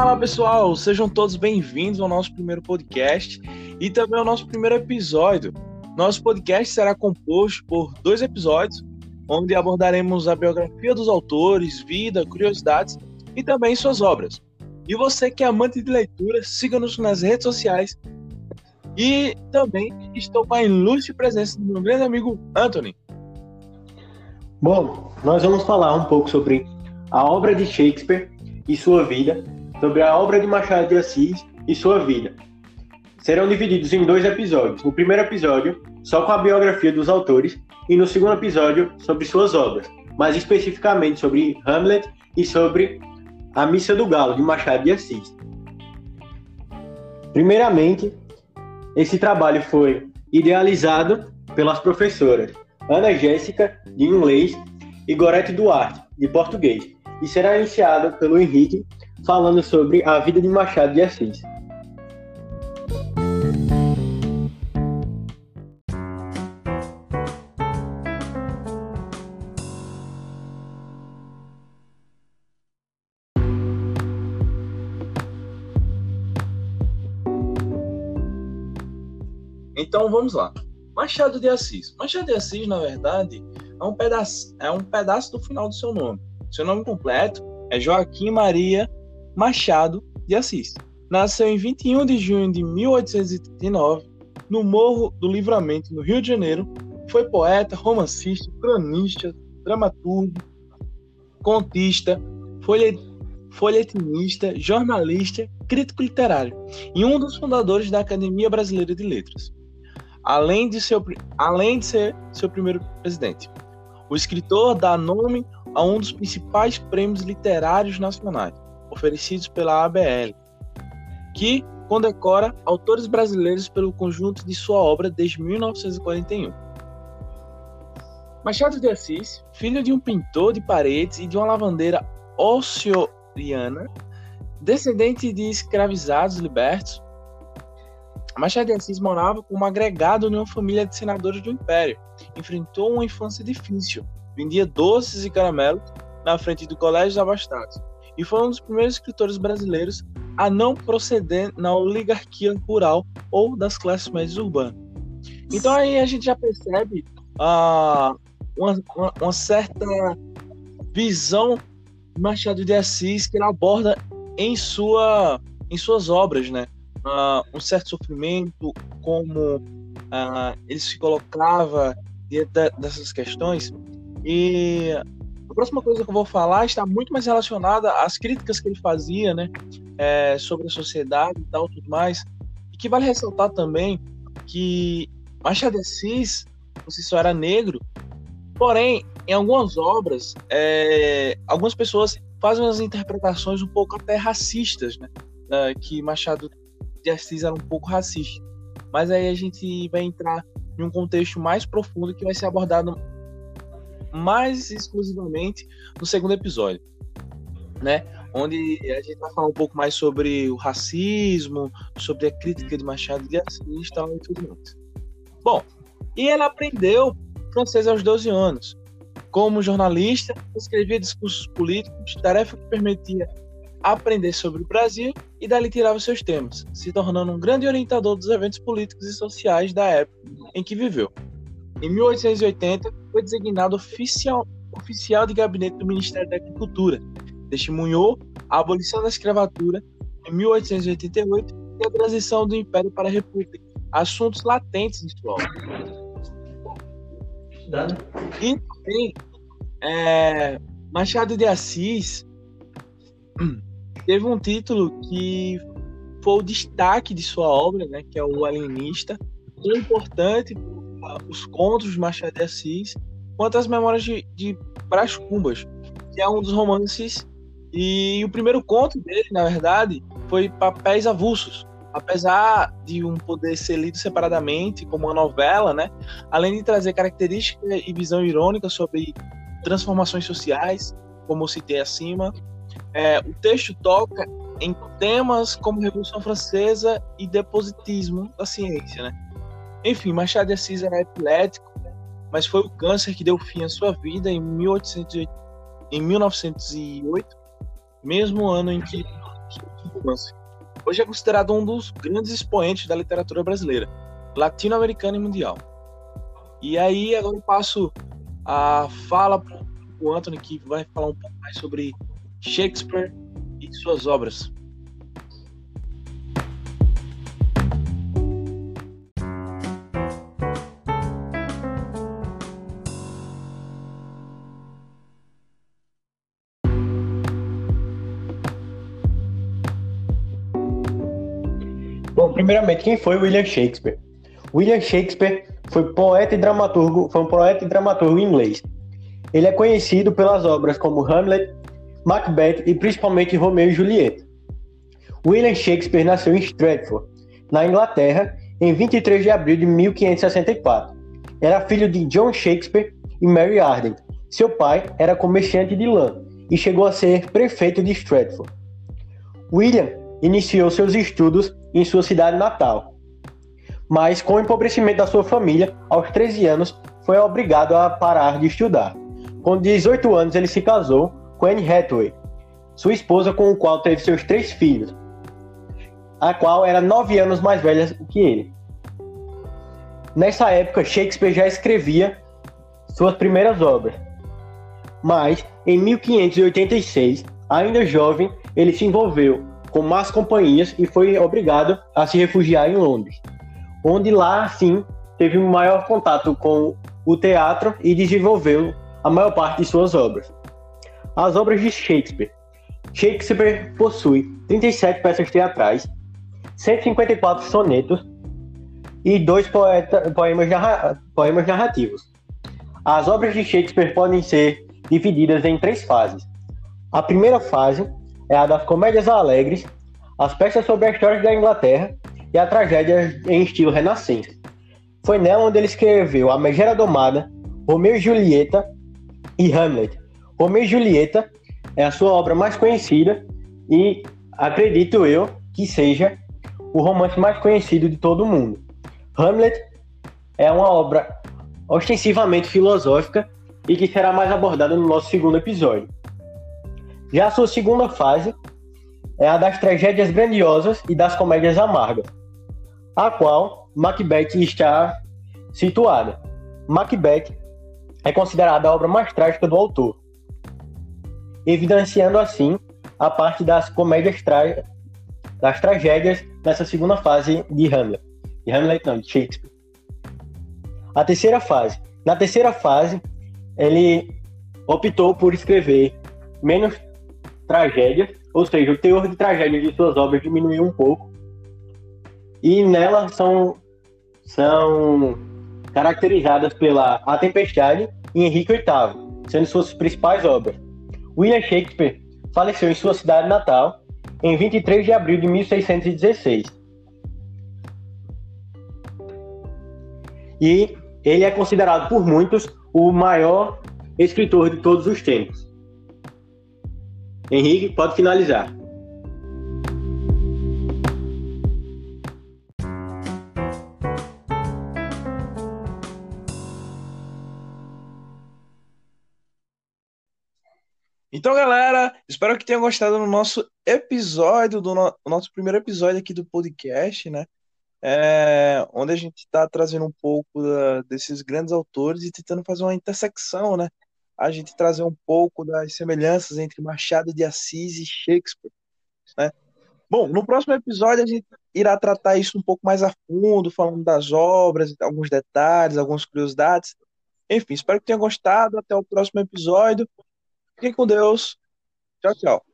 Fala pessoal, sejam todos bem-vindos ao nosso primeiro podcast e também ao nosso primeiro episódio. Nosso podcast será composto por dois episódios, onde abordaremos a biografia dos autores, vida, curiosidades e também suas obras. E você que é amante de leitura, siga-nos nas redes sociais. E também estou com a ilustre presença do meu grande amigo Anthony. Bom, nós vamos falar um pouco sobre a obra de Shakespeare e sua vida, sobre a obra de Machado de Assis e sua vida. Serão divididos em dois episódios. No primeiro episódio, só com a biografia dos autores, e no segundo episódio, sobre suas obras, mais especificamente sobre Hamlet e sobre a Missa do Galo, de Machado de Assis. Primeiramente, esse trabalho foi idealizado pelas professoras Ana Jéssica, de inglês, e Gorete Duarte, de português, e será iniciado pelo Henrique, falando sobre a vida de Machado de Assis. Então vamos lá. Machado de Assis. Machado de Assis, na verdade, é um pedaço, é um pedaço do final do seu nome. Seu nome completo é Joaquim Maria Machado de Assis. Nasceu em 21 de junho de 1839, no Morro do Livramento, no Rio de Janeiro. Foi poeta, romancista, cronista, dramaturgo, contista, folhetinista, jornalista, crítico literário e um dos fundadores da Academia Brasileira de Letras além de, seu, além de ser seu primeiro presidente. O escritor dá nome a um dos principais prêmios literários nacionais, oferecidos pela ABL, que condecora autores brasileiros pelo conjunto de sua obra desde 1941. Machado de Assis, filho de um pintor de paredes e de uma lavandeira ossoriana, descendente de escravizados libertos, Machado de Assis morava como agregado em uma família de senadores do Império. Enfrentou uma infância difícil. Vendia doces e caramelos na frente do Colégio dos Abastados. E foi um dos primeiros escritores brasileiros a não proceder na oligarquia rural ou das classes médias urbanas. Então aí a gente já percebe uh, uma, uma, uma certa visão de Machado de Assis que ele aborda em, sua, em suas obras, né? uh, um certo sofrimento, como uh, ele se colocava diante dessas questões. E a próxima coisa que eu vou falar está muito mais relacionada às críticas que ele fazia, né, é, sobre a sociedade e tal, tudo mais. E que vale ressaltar também que Machado de Assis, você só era negro, porém, em algumas obras, é, algumas pessoas fazem umas interpretações um pouco até racistas, né, que Machado de Assis era um pouco racista. Mas aí a gente vai entrar em um contexto mais profundo que vai ser abordado mais exclusivamente no segundo episódio, né? Onde a gente vai falar um pouco mais sobre o racismo, sobre a crítica de Machado de Assis e tal e tudo mais. Bom, e ela aprendeu francês aos 12 anos. Como jornalista, escrevia discursos políticos, tarefa que permitia aprender sobre o Brasil e dali tirava seus temas, se tornando um grande orientador dos eventos políticos e sociais da época em que viveu. Em 1880, foi designado oficial, oficial de gabinete do Ministério da Agricultura. Testemunhou a abolição da escravatura em 1888 e a transição do Império para a República, assuntos latentes em sua obra. E também, é, Machado de Assis teve um título que foi o destaque de sua obra, né, que é o Alienista, tão importante os contos de Machado de Assis, quanto as memórias de, de Brás Cubas, que é um dos romances e o primeiro conto dele, na verdade, foi Papéis Avulsos. Apesar de um poder ser lido separadamente, como uma novela, né? além de trazer características e visão irônica sobre transformações sociais, como eu citei acima, é, o texto toca em temas como Revolução Francesa e depositismo da ciência, né? Enfim, Machado de Assis era epilético, mas foi o câncer que deu fim à sua vida em, 1808, em 1908, mesmo ano em que. Hoje é considerado um dos grandes expoentes da literatura brasileira, latino-americana e mundial. E aí, agora eu passo a fala para o Anthony, que vai falar um pouco mais sobre Shakespeare e suas obras. Bom, primeiramente, quem foi William Shakespeare? William Shakespeare foi poeta e dramaturgo, foi um poeta e dramaturgo inglês. Ele é conhecido pelas obras como Hamlet, Macbeth e principalmente Romeu e Julieta. William Shakespeare nasceu em Stratford, na Inglaterra, em 23 de abril de 1564. Era filho de John Shakespeare e Mary Arden. Seu pai era comerciante de lã e chegou a ser prefeito de Stratford. William iniciou seus estudos em sua cidade natal, mas com o empobrecimento da sua família, aos 13 anos, foi obrigado a parar de estudar. Com 18 anos, ele se casou com Anne Hathaway, sua esposa com o qual teve seus três filhos, a qual era nove anos mais velha que ele. Nessa época, Shakespeare já escrevia suas primeiras obras, mas em 1586, ainda jovem, ele se envolveu com más companhias e foi obrigado a se refugiar em Londres, onde lá, sim, teve um maior contato com o teatro e desenvolveu a maior parte de suas obras. As obras de Shakespeare. Shakespeare possui 37 peças teatrais, 154 sonetos e dois poeta, poemas, narra, poemas narrativos. As obras de Shakespeare podem ser divididas em três fases. A primeira fase é a das comédias alegres, as peças sobre a história da Inglaterra e a tragédia em estilo renascença. Foi nela onde ele escreveu A Megera Domada, Romeu e Julieta e Hamlet. Romeu e Julieta é a sua obra mais conhecida e acredito eu que seja o romance mais conhecido de todo o mundo. Hamlet é uma obra ostensivamente filosófica e que será mais abordada no nosso segundo episódio. Já a sua segunda fase é a das tragédias grandiosas e das comédias amargas, a qual Macbeth está situada. Macbeth é considerada a obra mais trágica do autor, evidenciando assim a parte das comédias tra... das tragédias nessa segunda fase de Hamlet. De Hamlet não, de Shakespeare. A terceira fase. Na terceira fase, ele optou por escrever menos tragédia, ou seja, o teor de tragédia de suas obras diminuiu um pouco. E nela são, são caracterizadas pela A Tempestade e Henrique VIII, sendo suas principais obras. William Shakespeare faleceu em sua cidade natal em 23 de abril de 1616. E ele é considerado por muitos o maior escritor de todos os tempos. Henrique, pode finalizar. Então, galera, espero que tenham gostado do nosso episódio, do no nosso primeiro episódio aqui do podcast, né? É, onde a gente está trazendo um pouco da, desses grandes autores e tentando fazer uma intersecção, né? A gente trazer um pouco das semelhanças entre Machado de Assis e Shakespeare. Né? Bom, no próximo episódio a gente irá tratar isso um pouco mais a fundo, falando das obras, alguns detalhes, algumas curiosidades. Enfim, espero que tenham gostado. Até o próximo episódio. Fiquem com Deus. Tchau, tchau.